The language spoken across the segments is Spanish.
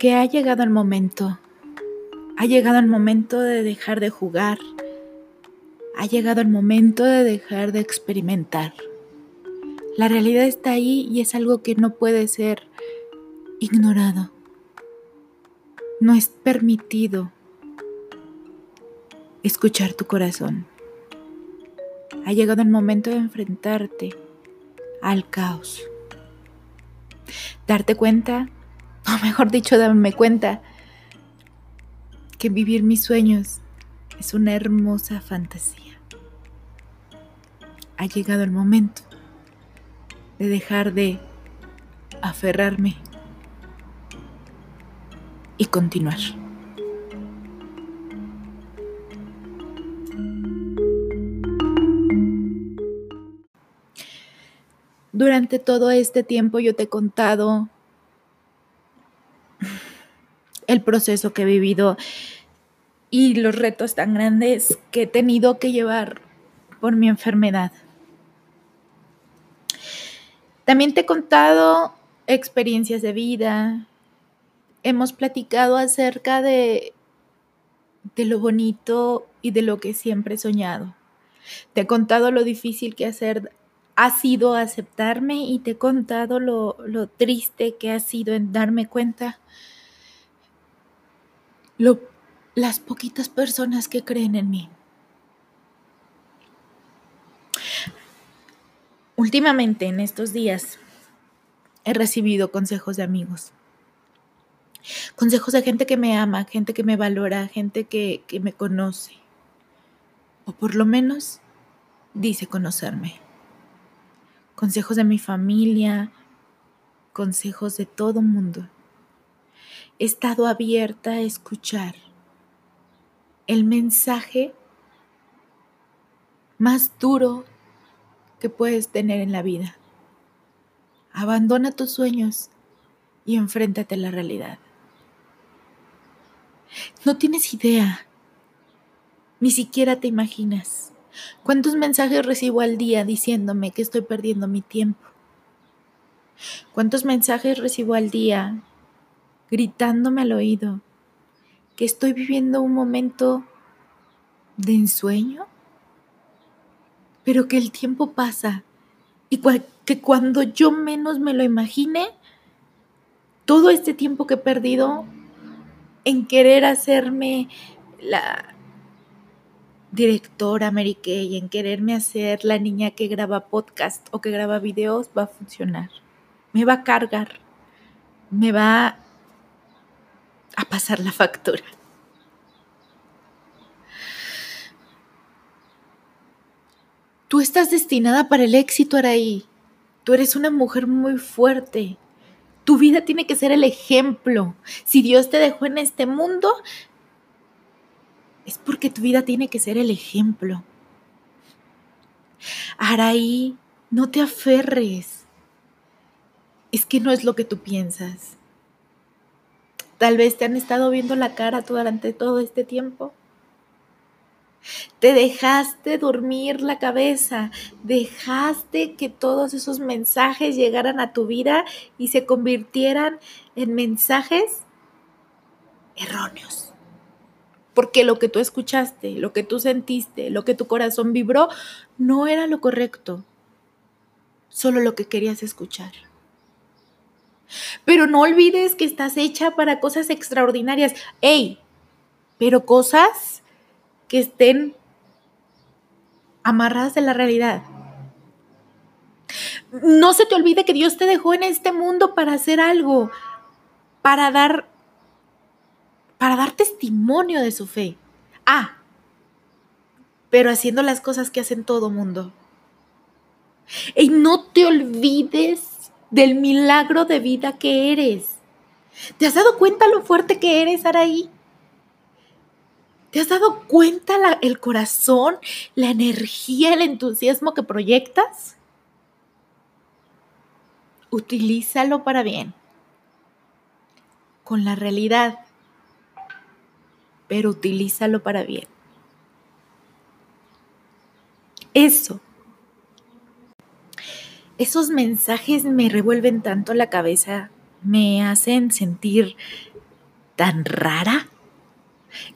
Porque ha llegado el momento. Ha llegado el momento de dejar de jugar. Ha llegado el momento de dejar de experimentar. La realidad está ahí y es algo que no puede ser ignorado. No es permitido escuchar tu corazón. Ha llegado el momento de enfrentarte al caos. Darte cuenta, o mejor dicho, darme cuenta, que vivir mis sueños es una hermosa fantasía. Ha llegado el momento de dejar de aferrarme y continuar. Durante todo este tiempo yo te he contado el proceso que he vivido y los retos tan grandes que he tenido que llevar por mi enfermedad. También te he contado experiencias de vida. Hemos platicado acerca de, de lo bonito y de lo que siempre he soñado. Te he contado lo difícil que ha sido aceptarme y te he contado lo triste que ha sido en darme cuenta lo, las poquitas personas que creen en mí. Últimamente, en estos días, he recibido consejos de amigos. Consejos de gente que me ama, gente que me valora, gente que, que me conoce. O por lo menos dice conocerme. Consejos de mi familia, consejos de todo mundo. He estado abierta a escuchar el mensaje más duro que puedes tener en la vida. Abandona tus sueños y enfréntate a la realidad. No tienes idea, ni siquiera te imaginas cuántos mensajes recibo al día diciéndome que estoy perdiendo mi tiempo. ¿Cuántos mensajes recibo al día gritándome al oído que estoy viviendo un momento de ensueño? pero que el tiempo pasa y que cuando yo menos me lo imagine, todo este tiempo que he perdido en querer hacerme la directora Mary Kay, en quererme hacer la niña que graba podcast o que graba videos, va a funcionar. Me va a cargar, me va a pasar la factura. Tú estás destinada para el éxito, Araí. Tú eres una mujer muy fuerte. Tu vida tiene que ser el ejemplo. Si Dios te dejó en este mundo, es porque tu vida tiene que ser el ejemplo. Araí, no te aferres. Es que no es lo que tú piensas. Tal vez te han estado viendo la cara durante todo este tiempo. Te dejaste dormir la cabeza, dejaste que todos esos mensajes llegaran a tu vida y se convirtieran en mensajes erróneos. Porque lo que tú escuchaste, lo que tú sentiste, lo que tu corazón vibró, no era lo correcto, solo lo que querías escuchar. Pero no olvides que estás hecha para cosas extraordinarias. ¡Ey! Pero cosas que estén amarradas de la realidad. No se te olvide que Dios te dejó en este mundo para hacer algo, para dar para dar testimonio de su fe. Ah, pero haciendo las cosas que hacen todo mundo. Y no te olvides del milagro de vida que eres. ¿Te has dado cuenta lo fuerte que eres, Araí? ¿Te has dado cuenta el corazón, la energía, el entusiasmo que proyectas? Utilízalo para bien, con la realidad, pero utilízalo para bien. Eso. Esos mensajes me revuelven tanto la cabeza, me hacen sentir tan rara?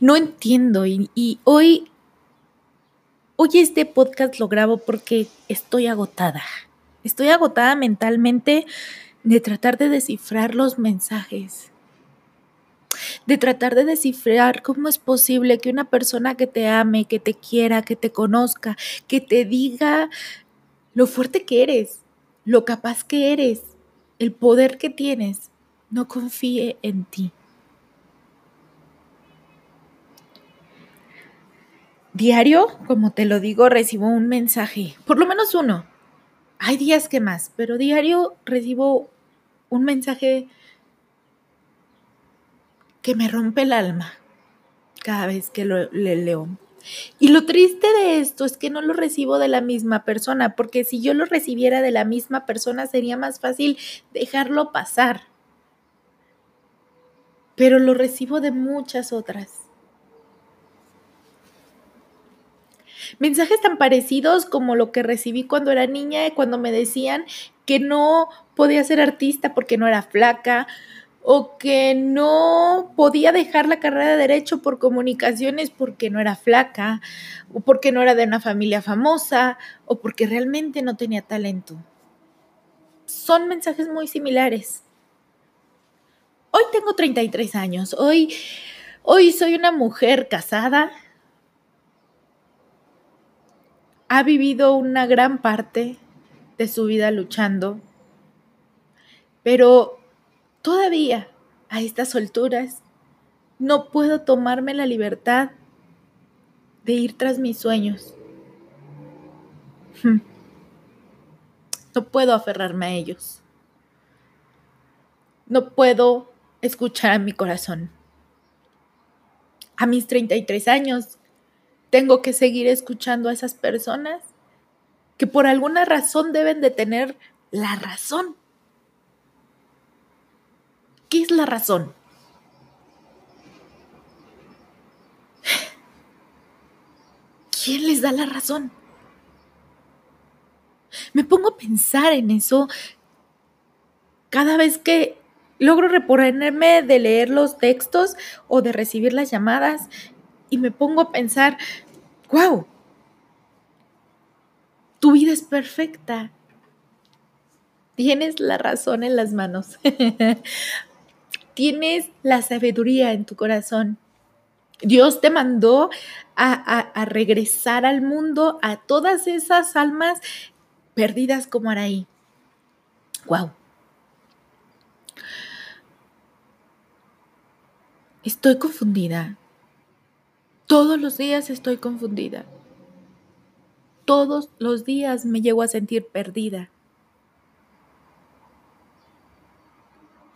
No entiendo y, hoy, hoy este podcast lo grabo porque estoy agotada. Estoy agotada mentalmente de tratar de descifrar los mensajes, de tratar de descifrar cómo es posible que una persona que te ame, que te quiera, que te conozca, que te diga lo fuerte que eres, lo capaz que eres, el poder que tienes, no confíe en ti. Diario, como te lo digo, recibo un mensaje, por lo menos uno. Hay días que más, pero diario recibo un mensaje que me rompe el alma cada vez que lo le leo. Y lo triste de esto es que no lo recibo de la misma persona, porque si yo lo recibiera de la misma persona sería más fácil dejarlo pasar. Pero lo recibo de muchas otras. Mensajes tan parecidos como lo que recibí cuando era niña, cuando me decían que no podía ser artista porque no era flaca, o que no podía dejar la carrera de derecho por comunicaciones porque no era flaca, o porque no era de una familia famosa, o porque realmente no tenía talento. Son mensajes muy similares. Hoy tengo 33 años, hoy, hoy soy una mujer casada, ha vivido una gran parte de su vida luchando, pero todavía a estas alturas no puedo tomarme la libertad de ir tras mis sueños. Hmm. No puedo aferrarme a ellos. No puedo escuchar a mi corazón. A mis 33 años tengo que seguir escuchando a esas personas que por alguna razón deben de tener la razón. ¿Qué es la razón? ¿Quién les da la razón? Me pongo a pensar en eso cada vez que logro reponerme de leer los textos o de recibir las llamadas y me pongo a pensar, wow, tu vida es perfecta. Tienes la razón en las manos. Tienes la sabiduría en tu corazón. Dios te mandó a, a, regresar al mundo a todas esas almas perdidas como Araí. Wow. Estoy confundida. Todos los días estoy confundida. Todos los días me llego a sentir perdida.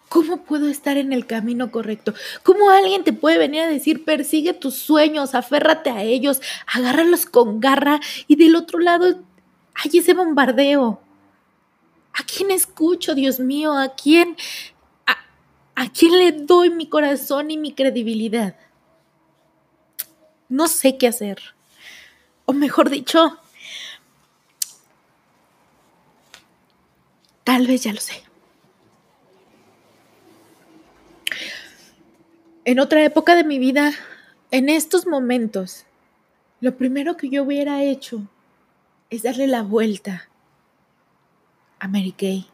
¿Cómo puedo estar en el camino correcto? ¿Cómo alguien te puede venir a decir, persigue tus sueños, aférrate a ellos, agárralos con garra y del otro lado hay ese bombardeo? ¿A quién escucho, Dios mío? ¿A quién, a, a quién le doy mi corazón y mi credibilidad? no sé qué hacer. O mejor dicho, tal vez ya lo sé. En otra época de mi vida, en estos momentos, lo primero que yo hubiera hecho es darle la vuelta a Mary Kay.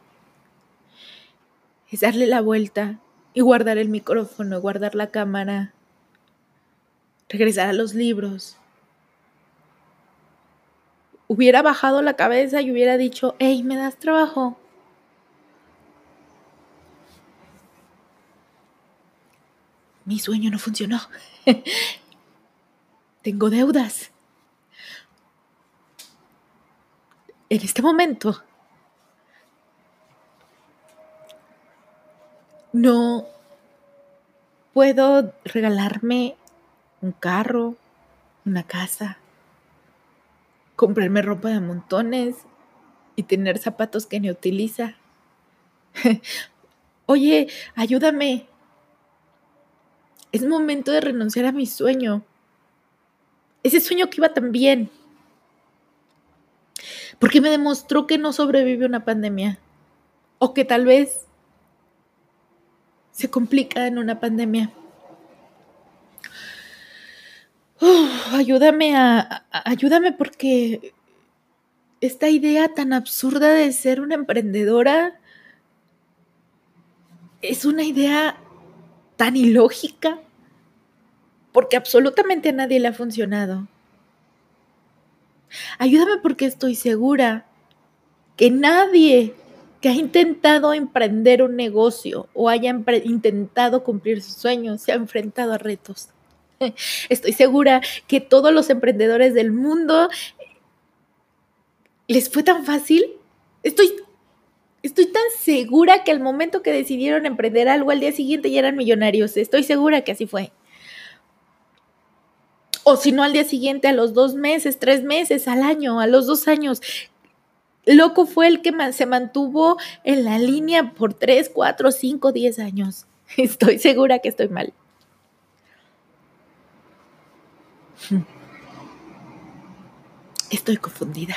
Es darle la vuelta y guardar el micrófono, guardar la cámara regresar a los libros. Hubiera bajado la cabeza y hubiera dicho, hey, ¿me das trabajo? Mi sueño no funcionó. Tengo deudas. En este momento no puedo regalarme un carro, una casa, comprarme ropa de montones y tener zapatos que ni utiliza. Oye, ayúdame. Es momento de renunciar a mi sueño. Ese sueño que iba tan bien. Porque me demostró que no sobrevive una pandemia. O que tal vez se complica en una pandemia. ayúdame a, ayúdame porque esta idea tan absurda de ser una emprendedora es una idea tan ilógica porque absolutamente a nadie le ha funcionado. Ayúdame porque estoy segura que nadie que ha intentado emprender un negocio o haya intentado cumplir sus sueños se ha enfrentado a retos. Estoy segura que todos los emprendedores del mundo les fue tan fácil. Estoy, estoy tan segura que al momento que decidieron emprender algo, al día siguiente ya eran millonarios. Estoy segura que así fue. O si no, al día siguiente, a los dos meses, tres meses, al año, a los dos años. Loco fue el que se mantuvo en la línea por tres, cuatro, cinco, diez años. Estoy segura que estoy mal. Estoy confundida.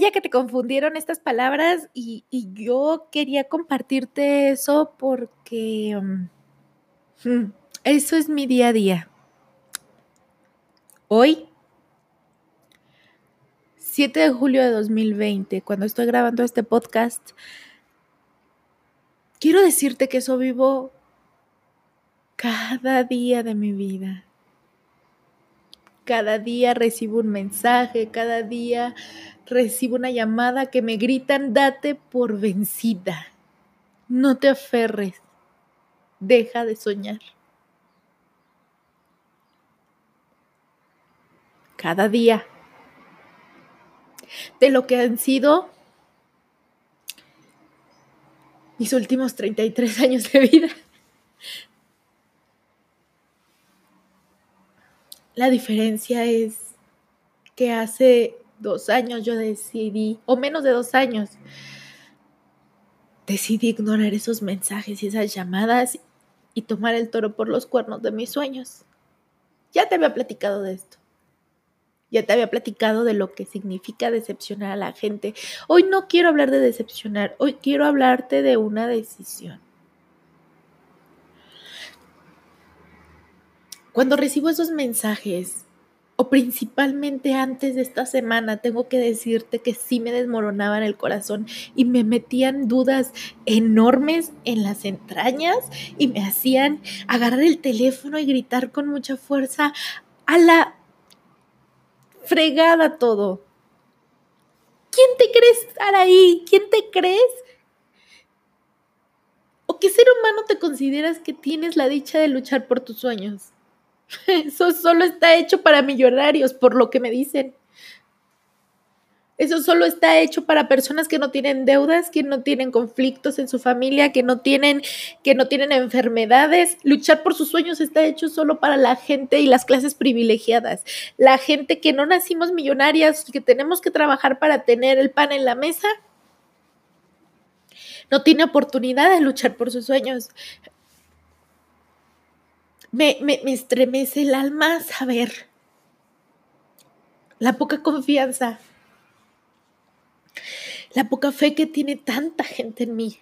Vaya que te confundieron estas palabras y, yo quería compartirte eso porque mm, eso es mi día a día. Hoy, 7 de julio de 2020, cuando estoy grabando este podcast, quiero decirte que eso vivo cada día de mi vida. Cada día recibo un mensaje, cada día recibo una llamada que me gritan, date por vencida. No te aferres. Deja de soñar. cada día de lo que han sido mis últimos 33 años de vida. La diferencia es que hace dos años yo decidí, o menos de dos años, decidí ignorar esos mensajes y esas llamadas y tomar el toro por los cuernos de mis sueños. Ya te había platicado de esto. Ya te había platicado de lo que significa decepcionar a la gente. Hoy no quiero hablar de decepcionar, hoy quiero hablarte de una decisión. Cuando recibo esos mensajes, o principalmente antes de esta semana, tengo que decirte que sí me desmoronaban el corazón y me metían dudas enormes en las entrañas y me hacían agarrar el teléfono y gritar con mucha fuerza a la fregada todo. ¿Quién te crees estar ahí? ¿Quién te crees? ¿O qué ser humano te consideras que tienes la dicha de luchar por tus sueños? Eso solo está hecho para millonarios, por lo que me dicen. Eso solo está hecho para personas que no tienen deudas, que no tienen conflictos en su familia, que no tienen, que no tienen enfermedades. Luchar por sus sueños está hecho solo para la gente y las clases privilegiadas. La gente que no nacimos millonarias, que tenemos que trabajar para tener el pan en la mesa, no tiene oportunidad de luchar por sus sueños. Me, me, me estremece el alma saber la poca confianza la poca fe que tiene tanta gente en mí.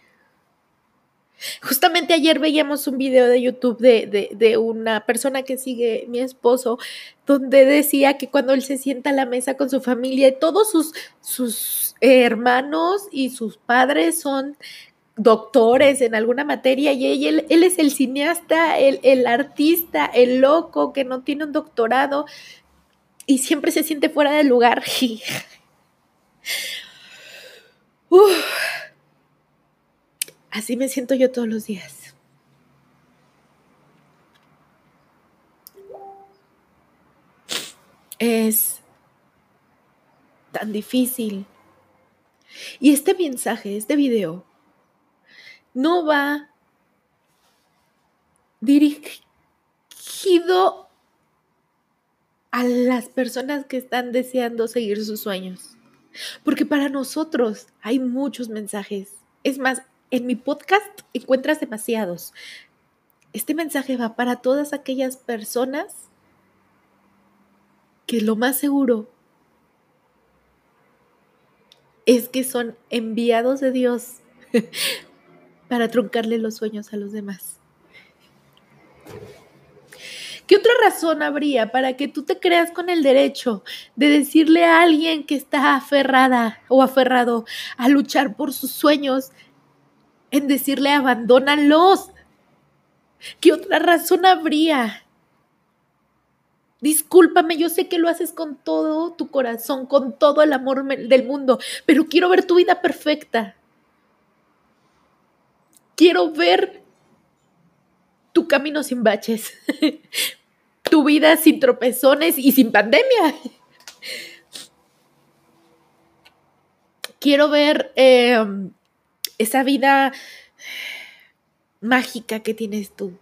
Justamente ayer veíamos un video de YouTube de, una persona que sigue mi esposo, donde decía que cuando él se sienta a la mesa con su familia, todos sus, sus hermanos y sus padres son doctores en alguna materia y él, él es el cineasta, el, el artista, el loco que no tiene un doctorado y siempre se siente fuera de lugar. Así me siento yo todos los días. Es tan difícil. Y este mensaje, este video, no va dirigido a las personas que están deseando seguir sus sueños. Porque para nosotros hay muchos mensajes. Es más, en mi podcast encuentras demasiados. Este mensaje va para todas aquellas personas que lo más seguro es que son enviados de Dios para truncarle los sueños a los demás. ¿Qué otra razón habría para que tú te creas con el derecho de decirle a alguien que está aferrada o aferrado a luchar por sus sueños en decirle abandónalos? ¿Qué otra razón habría? Discúlpame, yo sé que lo haces con todo tu corazón, con todo el amor del mundo, pero quiero ver tu vida perfecta. Quiero ver tu camino sin baches, tu vida sin tropezones y sin pandemia. Quiero ver em, esa vida mágica que tienes tú.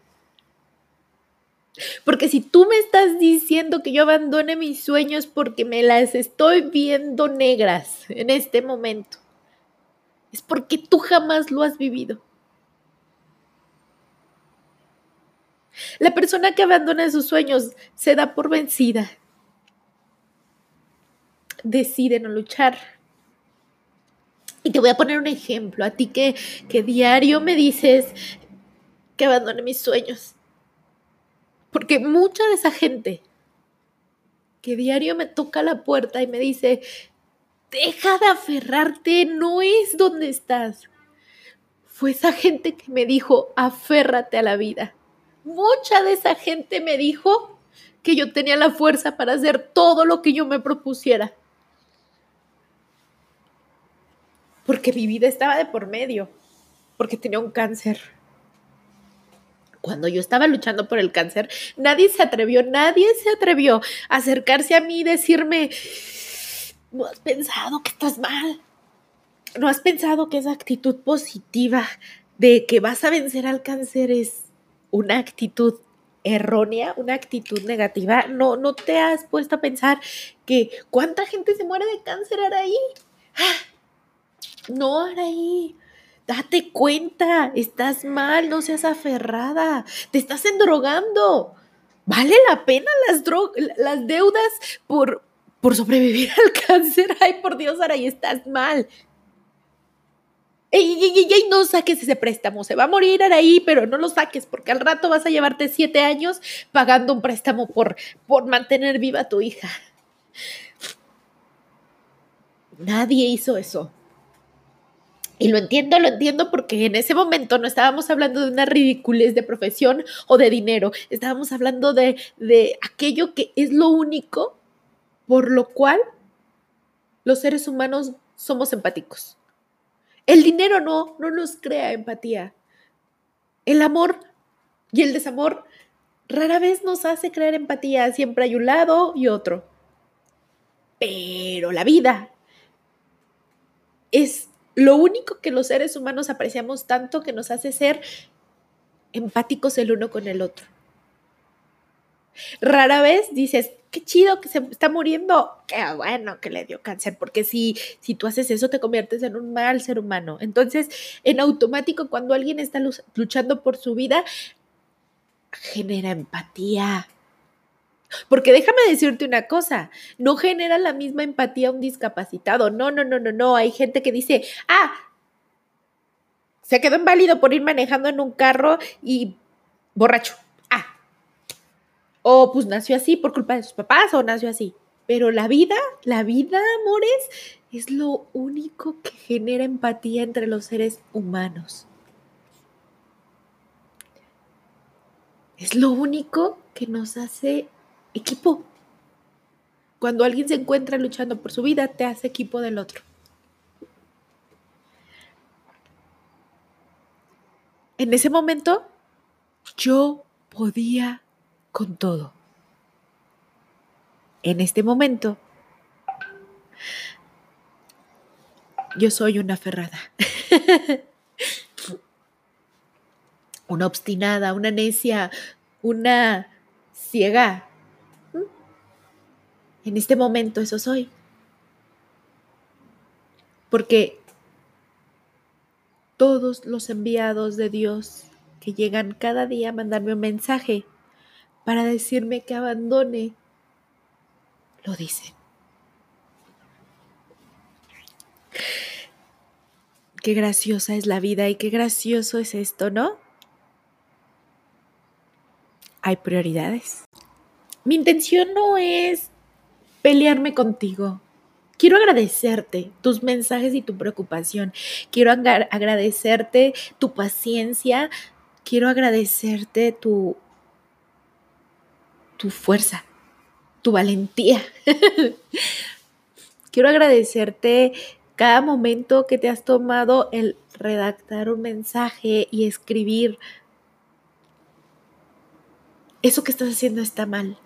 Porque si tú me estás diciendo que yo abandone mis sueños porque me las estoy viendo negras en este momento, es porque tú jamás lo has vivido. La persona que abandona sus sueños se da por vencida. Decide no luchar. Y te voy a poner un ejemplo. A ti que, que diario me dices que abandone mis sueños. Porque mucha de esa gente que diario me toca la puerta y me dice, deja de aferrarte, no es donde estás. Fue esa gente que me dijo, aférrate a la vida mucha de esa gente me dijo que yo tenía la fuerza para hacer todo lo que yo me propusiera. Porque mi vida estaba de por medio, porque tenía un cáncer. Cuando yo estaba luchando por el cáncer, nadie se atrevió, nadie se atrevió a acercarse a mí y decirme, no has pensado que estás mal, no has pensado que esa actitud positiva de que vas a vencer al cáncer es una actitud errónea, una actitud negativa, no, no te has puesto a pensar que cuánta gente se muere de cáncer, Araí. ¡Ah! No, Araí. Date cuenta, estás mal, no seas aferrada, te estás endrogando. ¿Vale la pena las, las deudas por, por sobrevivir al cáncer? Ay, por Dios, Araí, estás mal. ¡Ey, no saques ese préstamo! Se va a morir ahí, pero no lo saques porque al rato vas a llevarte siete años pagando un préstamo por, por mantener viva a tu hija. Nadie hizo eso. Y lo entiendo, lo entiendo porque en ese momento no estábamos hablando de una ridiculez de profesión o de dinero, estábamos hablando de, de aquello que es lo único por lo cual los seres humanos somos empáticos. El dinero no, no nos crea empatía. El amor y el desamor rara vez nos hace crear empatía. Siempre hay un lado y otro. Pero la vida es lo único que los seres humanos apreciamos tanto que nos hace ser empáticos el uno con el otro. Rara vez dices, qué chido que se está muriendo, qué bueno que le dio cáncer, porque si, si tú haces eso te conviertes en un mal ser humano. Entonces, en automático, cuando alguien está luchando por su vida, genera empatía. Porque déjame decirte una cosa, no genera la misma empatía un discapacitado. No, no, no, no, no. Hay gente que dice, ah, se quedó inválido por ir manejando en un carro y borracho. O pues nació así por culpa de sus papás o nació así. Pero la vida, la vida, amores, es lo único que genera empatía entre los seres humanos. Es lo único que nos hace equipo. Cuando alguien se encuentra luchando por su vida, te hace equipo del otro. En ese momento, yo podía con todo. En este momento, yo soy una ferrada, una obstinada, una necia, una ciega. En este momento eso soy. Porque todos los enviados de Dios que llegan cada día a mandarme un mensaje para decirme que abandone lo dice. Qué graciosa es la vida y qué gracioso es esto, ¿no? Hay prioridades. Mi intención no es pelearme contigo. Quiero agradecerte tus mensajes y tu preocupación. Quiero agradecerte tu paciencia. Quiero agradecerte tu, tu fuerza, tu valentía. Quiero agradecerte cada momento que te has tomado el redactar un mensaje y escribir. Eso que estás haciendo está mal.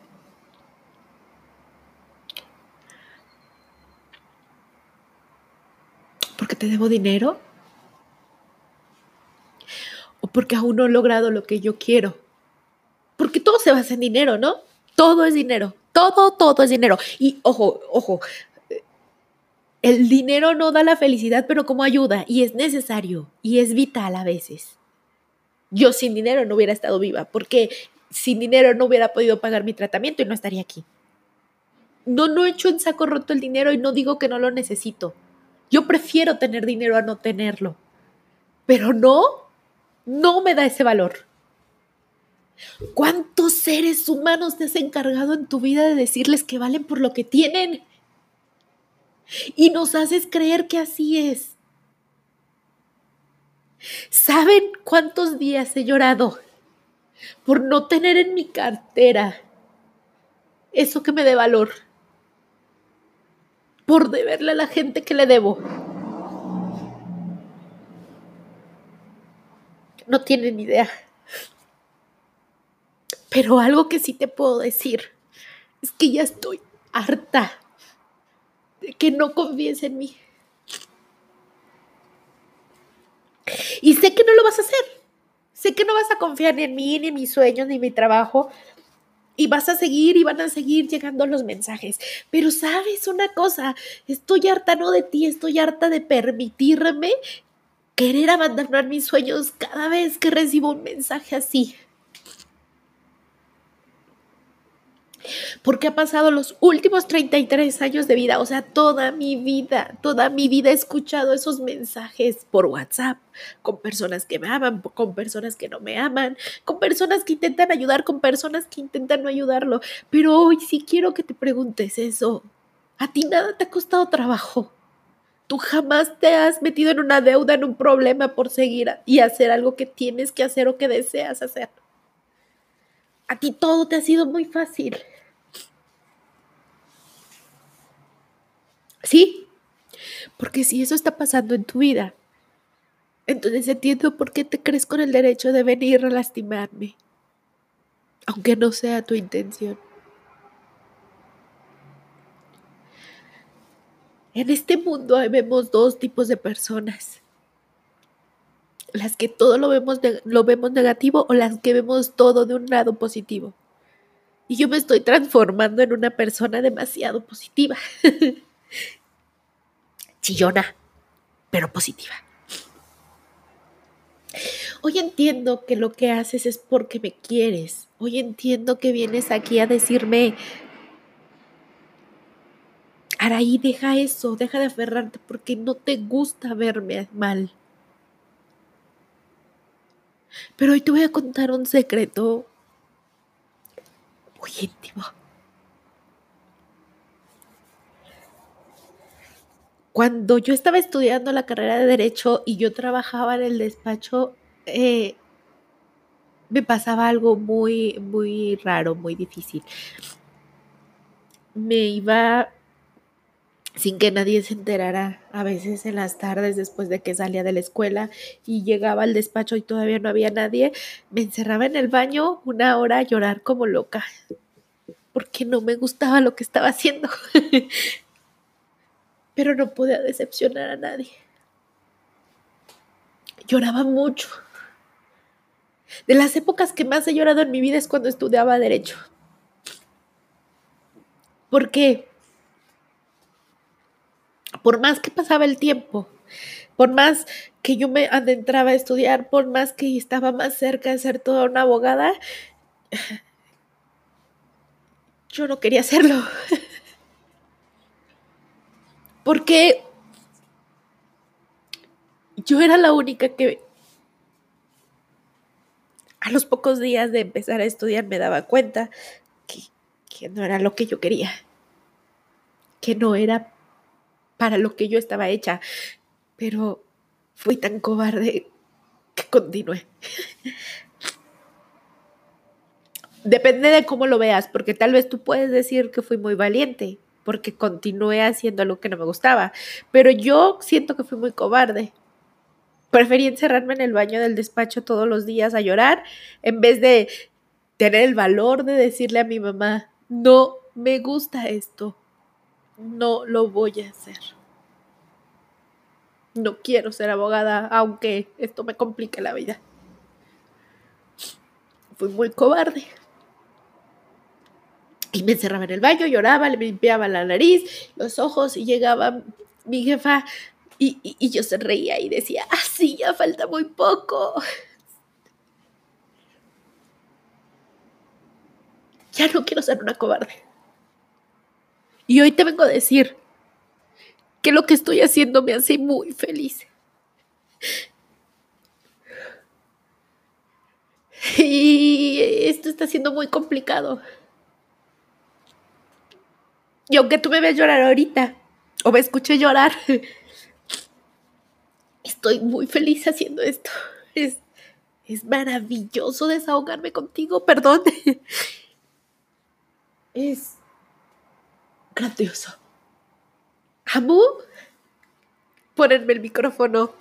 porque te debo dinero o porque aún no he logrado lo que yo quiero. Se basa en dinero, ¿no? Todo es dinero. Todo, todo es dinero. Y ojo, ojo, el dinero no da la felicidad, pero como ayuda y es necesario y es vital a veces. Yo sin dinero no hubiera estado viva porque sin dinero no hubiera podido pagar mi tratamiento y no estaría aquí. No, no he hecho en saco roto el dinero y no digo que no lo necesito. Yo prefiero tener dinero a no tenerlo. Pero no, no me da ese valor. ¿Cuántos seres humanos te has encargado en tu vida de decirles que valen por lo que tienen? Y nos haces creer que así es. ¿Saben cuántos días he llorado por no tener en mi cartera eso que me dé valor? por deberle a la gente que le debo. No tienen idea. Pero algo que sí te puedo decir es que ya estoy harta de que no confíes en mí. Y sé que no lo vas a hacer. Sé que no vas a confiar ni en mí, ni en mis sueños, ni en mi trabajo, y vas a seguir y van a seguir llegando los mensajes. Pero sabes una cosa, estoy harta no de ti, estoy harta de permitirme querer abandonar mis sueños cada vez que recibo un mensaje así. Porque ha pasado los últimos 33 años de vida, o sea, toda mi vida, toda mi vida he escuchado esos mensajes por WhatsApp, con personas que me aman, con personas que no me aman, con personas que intentan ayudar, con personas que intentan no ayudarlo. Pero hoy sí quiero que te preguntes eso. A ti nada te ha costado trabajo. Tú jamás te has metido en una deuda, en un problema por seguir y hacer algo que tienes que hacer o que deseas hacer. A ti todo te ha sido muy fácil. Sí, porque si eso está pasando en tu vida, entonces entiendo por qué te crees con el derecho de venir a lastimarme, aunque no sea tu intención. En este mundo vemos dos tipos de personas. Las que todo lo vemos, lo vemos negativo o las que vemos todo de un lado positivo. Y yo me estoy transformando en una persona demasiado positiva. chillona, pero positiva. Hoy entiendo que lo que haces es porque me quieres. Hoy entiendo que vienes aquí a decirme, Araí, deja eso, deja de aferrarte porque no te gusta verme mal. Pero hoy te voy a contar un secreto muy íntimo. cuando yo estaba estudiando la carrera de derecho y yo trabajaba en el despacho, eh, me pasaba algo muy, muy raro, muy difícil. Me iba sin que nadie se enterara, a veces en las tardes después de que salía de la escuela y llegaba al despacho y todavía no había nadie, me encerraba en el baño una hora a llorar como loca, porque no me gustaba lo que estaba haciendo. pero no podía decepcionar a nadie. Lloraba mucho. De las épocas que más he llorado en mi vida es cuando estudiaba derecho. Porque por más que pasaba el tiempo, por más que yo me adentraba a estudiar, por más que estaba más cerca de ser toda una abogada, yo no quería hacerlo. Porque yo era la única que a los pocos días de empezar a estudiar me daba cuenta que, que no era lo que yo quería, que no era para lo que yo estaba hecha, pero fui tan cobarde que continué. Depende de cómo lo veas, porque tal vez tú puedes decir que fui muy valiente, porque continué haciendo lo que no me gustaba, pero yo siento que fui muy cobarde. Preferí encerrarme en el baño del despacho todos los días a llorar en vez de tener el valor de decirle a mi mamá, no me gusta esto, no lo voy a hacer. No quiero ser abogada, aunque esto me complique la vida. Fui muy cobarde. Y me encerraba en el baño, lloraba, le limpiaba la nariz, los ojos y llegaba mi jefa y, yo se reía y decía, así ah, ya falta muy poco. Ya no quiero ser una cobarde. Y hoy te vengo a decir que lo que estoy haciendo me hace muy feliz. Y esto está siendo muy complicado. Y aunque tú me veas llorar ahorita, o me escuché llorar, estoy muy feliz haciendo esto. Es, es maravilloso desahogarme contigo, perdón. Es grandioso. Amo ponerme el micrófono.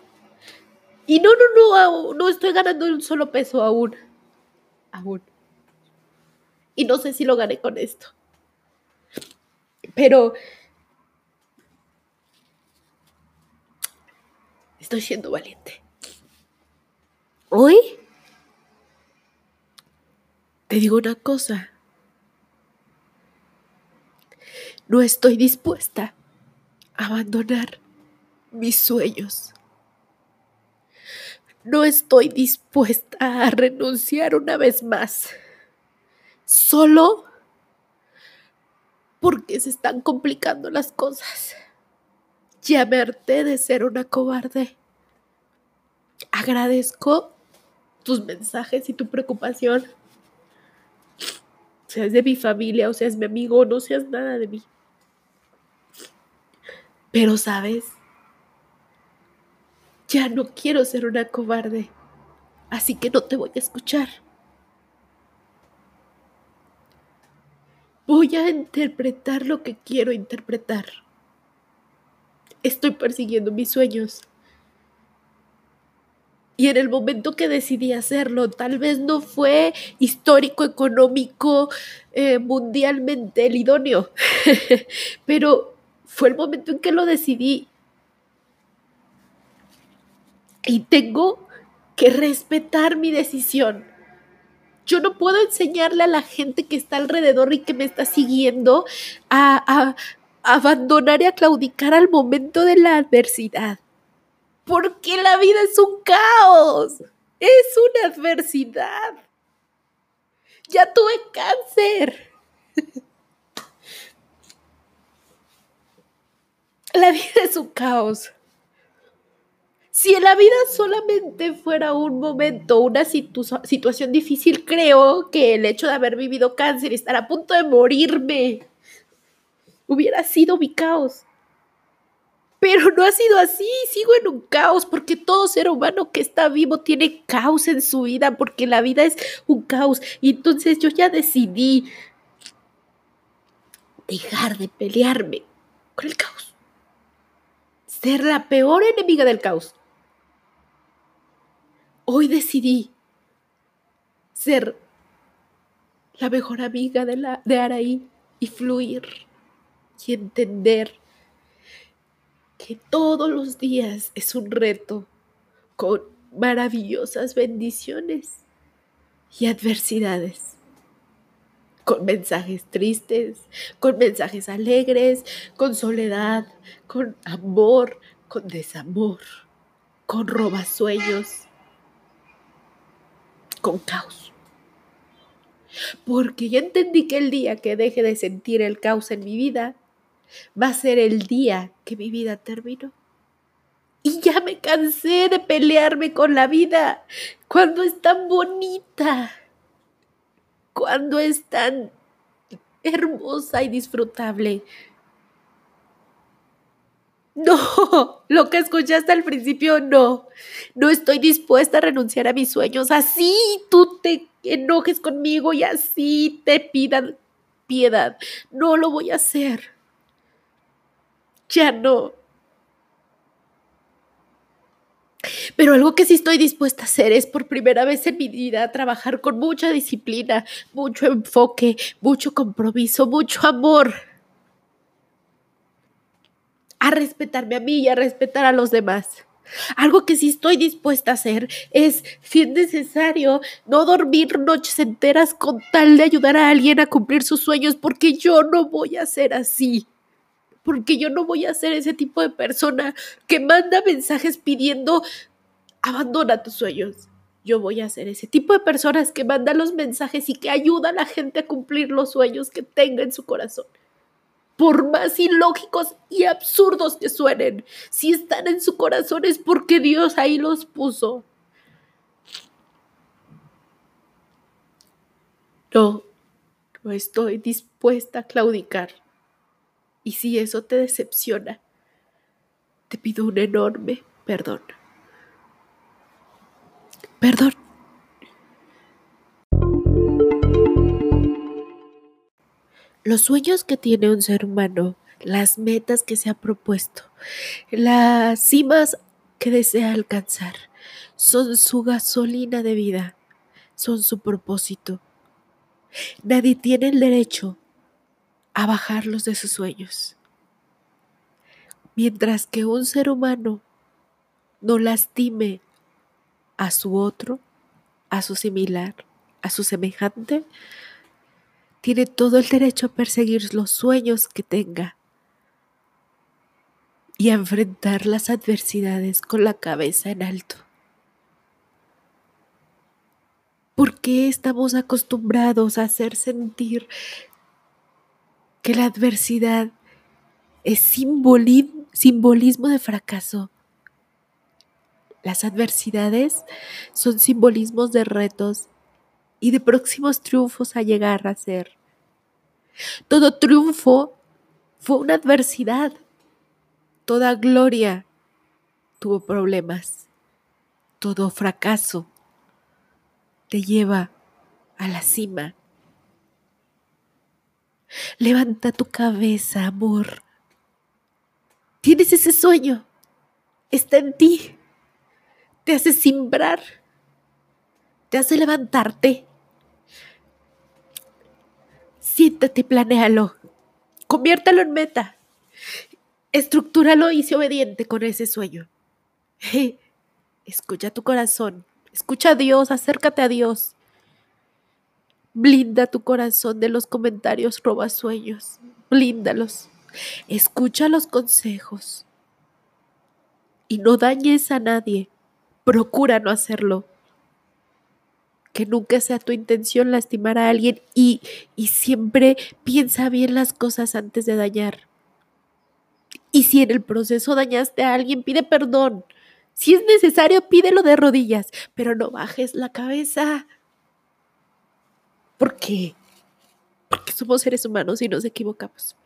Y no, no, no, no estoy ganando un solo peso aún. Aún. Y no sé si lo gané con esto. Pero estoy siendo valiente. Hoy te digo una cosa. No estoy dispuesta a abandonar mis sueños. No estoy dispuesta a renunciar una vez más. Solo porque se están complicando las cosas. Ya me de ser una cobarde. Agradezco tus mensajes y tu preocupación. Seas de mi familia o seas mi amigo, no seas nada de mí. Pero sabes, ya no quiero ser una cobarde, así que no te voy a escuchar. Voy a interpretar lo que quiero interpretar. Estoy persiguiendo mis sueños. Y en el momento que decidí hacerlo, tal vez no fue histórico, económico, eh, mundialmente el idóneo, pero fue el momento en que lo decidí. Y tengo que respetar mi decisión. Yo no puedo enseñarle a la gente que está alrededor y que me está siguiendo a, abandonar y a claudicar al momento de la adversidad. Porque la vida es un caos. Es una adversidad. Ya tuve cáncer. La vida es un caos. Si en la vida solamente fuera un momento, una situación difícil, creo que el hecho de haber vivido cáncer y estar a punto de morirme hubiera sido mi caos. Pero no ha sido así, sigo en un caos porque todo ser humano que está vivo tiene caos en su vida porque la vida es un caos. Y entonces yo ya decidí dejar de pelearme con el caos. Ser la peor enemiga del caos. Hoy decidí ser la mejor amiga de, la, de Araí y fluir y entender que todos los días es un reto con maravillosas bendiciones y adversidades, con mensajes tristes, con mensajes alegres, con soledad, con amor, con desamor, con robasueños con caos. Porque ya entendí que el día que deje de sentir el caos en mi vida, va a ser el día que mi vida terminó. Y ya me cansé de pelearme con la vida cuando es tan bonita, cuando es tan hermosa y disfrutable. No, lo que escuchaste al principio, no. No estoy dispuesta a renunciar a mis sueños. Así tú te enojes conmigo y así te pidan piedad. No lo voy a hacer. Ya no. Pero algo que sí estoy dispuesta a hacer es por primera vez en mi vida trabajar con mucha disciplina, mucho enfoque, mucho compromiso, mucho amor a respetarme a mí y a respetar a los demás. Algo que sí estoy dispuesta a hacer es, si es necesario, no dormir noches enteras con tal de ayudar a alguien a cumplir sus sueños, porque yo no voy a ser así. Porque yo no voy a ser ese tipo de persona que manda mensajes pidiendo abandona tus sueños. Yo voy a ser ese tipo de personas que manda los mensajes y que ayuda a la gente a cumplir los sueños que tenga en su corazón por más ilógicos y absurdos que suenen, si están en su corazón es porque Dios ahí los puso. No, no estoy dispuesta a claudicar. Y si eso te decepciona, te pido un enorme perdón. Perdón. los sueños que tiene un ser humano, las metas que se ha propuesto, las cimas que desea alcanzar, son su gasolina de vida, son su propósito. Nadie tiene el derecho a bajarlos de sus sueños. Mientras que un ser humano no lastime a su otro, a su similar, a su semejante, tiene todo el derecho a perseguir los sueños que tenga y a enfrentar las adversidades con la cabeza en alto. ¿Por qué estamos acostumbrados a hacer sentir que la adversidad es simbolismo de fracaso? Las adversidades son simbolismos de retos y de próximos triunfos a llegar a ser. Todo triunfo fue una adversidad. Toda gloria tuvo problemas. Todo fracaso te lleva a la cima. Levanta tu cabeza, amor. Tienes ese sueño. Está en ti. Te hace simbrar. Te hace levantarte. Siéntate y planéalo. Conviértalo en meta. Estructúralo y sé obediente con ese sueño. Escucha tu corazón. Escucha a Dios, acércate a Dios. Blinda tu corazón de los comentarios robasueños. Blíndalos. Escucha los consejos. Y no dañes a nadie. Procura no hacerlo que nunca sea tu intención lastimar a alguien y, y siempre piensa bien las cosas antes de dañar. Y si en el proceso dañaste a alguien, pide perdón. Si es necesario, pídelo de rodillas, pero no bajes la cabeza. ¿Por qué? Porque somos seres humanos y nos equivocamos.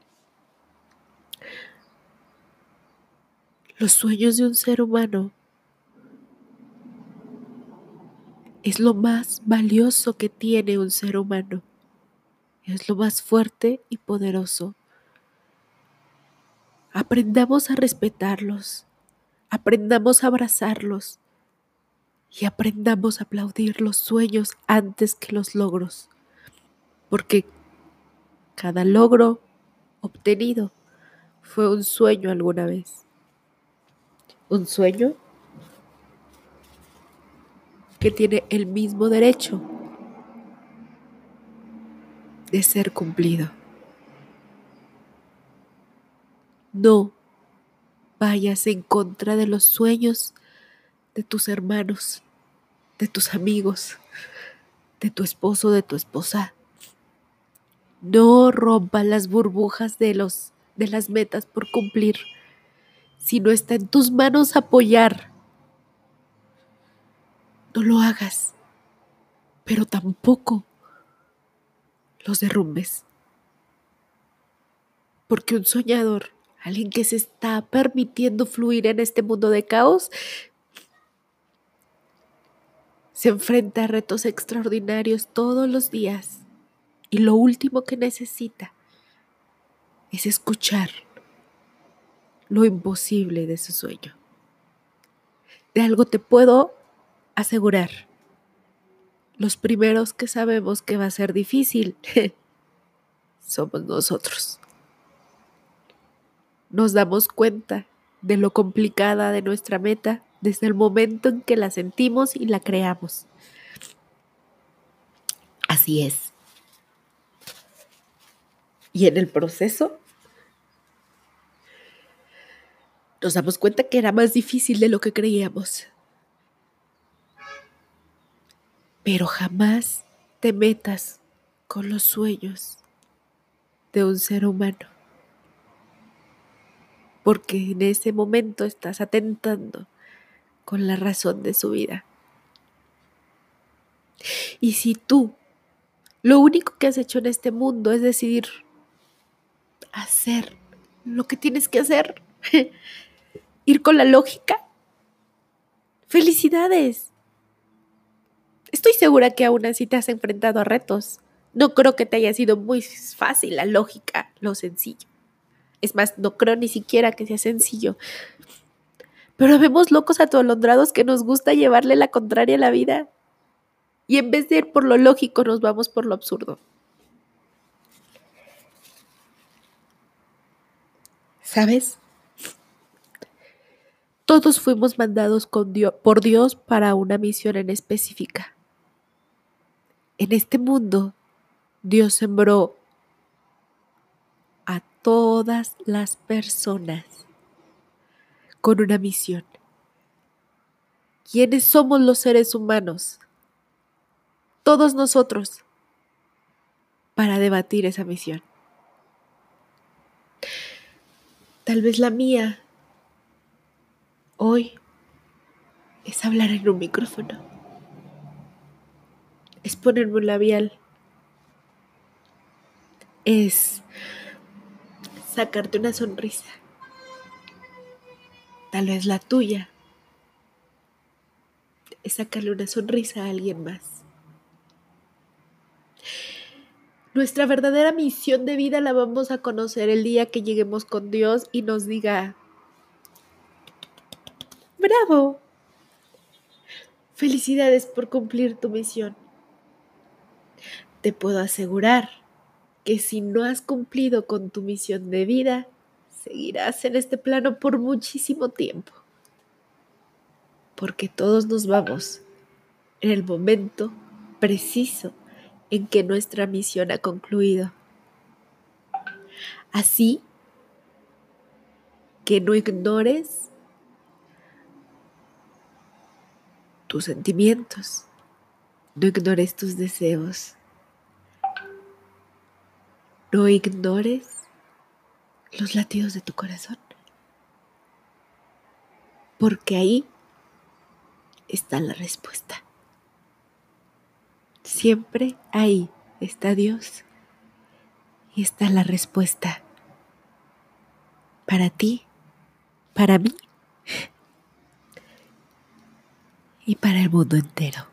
Los sueños de un ser humano es lo más valioso que tiene un ser humano. Es lo más fuerte y poderoso. Aprendamos a respetarlos, aprendamos a abrazarlos y aprendamos a aplaudir los sueños antes que los logros, porque cada logro obtenido fue un sueño alguna vez. Un sueño que tiene el mismo derecho de ser cumplido. No vayas en contra de los sueños de tus hermanos, de tus amigos, de tu esposo, de tu esposa. No rompas las burbujas de los de las metas por cumplir. Si no está en tus manos apoyar, no lo hagas, pero tampoco los derrumbes. Porque un soñador, alguien que se está permitiendo fluir en este mundo de caos, se enfrenta a retos extraordinarios todos los días y lo último que necesita es escuchar lo imposible de su sueño. De algo te puedo asegurar. Los primeros que sabemos que va a ser difícil somos nosotros. Nos damos cuenta de lo complicada de nuestra meta desde el momento en que la sentimos y la creamos. Así es. Y en el proceso nos damos cuenta que era más difícil de lo que creíamos. Pero jamás te metas con los sueños de un ser humano. Porque en ese momento estás atentando con la razón de su vida. Y si tú lo único que has hecho en este mundo es decidir hacer lo que tienes que hacer, ir con la lógica, felicidades. Estoy segura que aún así te has enfrentado a retos. No creo que te haya sido muy fácil la lógica, lo sencillo. Es más, no creo ni siquiera que sea sencillo. Pero vemos locos atolondrados que nos gusta llevarle la contraria a la vida. Y en vez de ir por lo lógico, nos vamos por lo absurdo. ¿Sabes? Todos fuimos mandados por Dios para una misión en específica. En este mundo, Dios sembró a todas las personas con una misión. ¿Quiénes somos los seres humanos? Todos nosotros para debatir esa misión. Tal vez la mía. Hoy es hablar en un micrófono, es ponerme un labial, es sacarte una sonrisa. Tal vez la tuya, es sacarle una sonrisa a alguien más. Nuestra verdadera misión de vida la vamos a conocer el día que lleguemos con Dios y nos diga, bravo, felicidades por cumplir tu misión. Te puedo asegurar que si no has cumplido con tu misión de vida, seguirás en este plano por muchísimo tiempo, porque todos nos vamos en el momento preciso en que nuestra misión ha concluido. Así que no ignores tus sentimientos, no ignores tus deseos, no ignores los latidos de tu corazón. Porque ahí está la respuesta. Siempre ahí está Dios y está la respuesta para ti, para mí y para el mundo entero.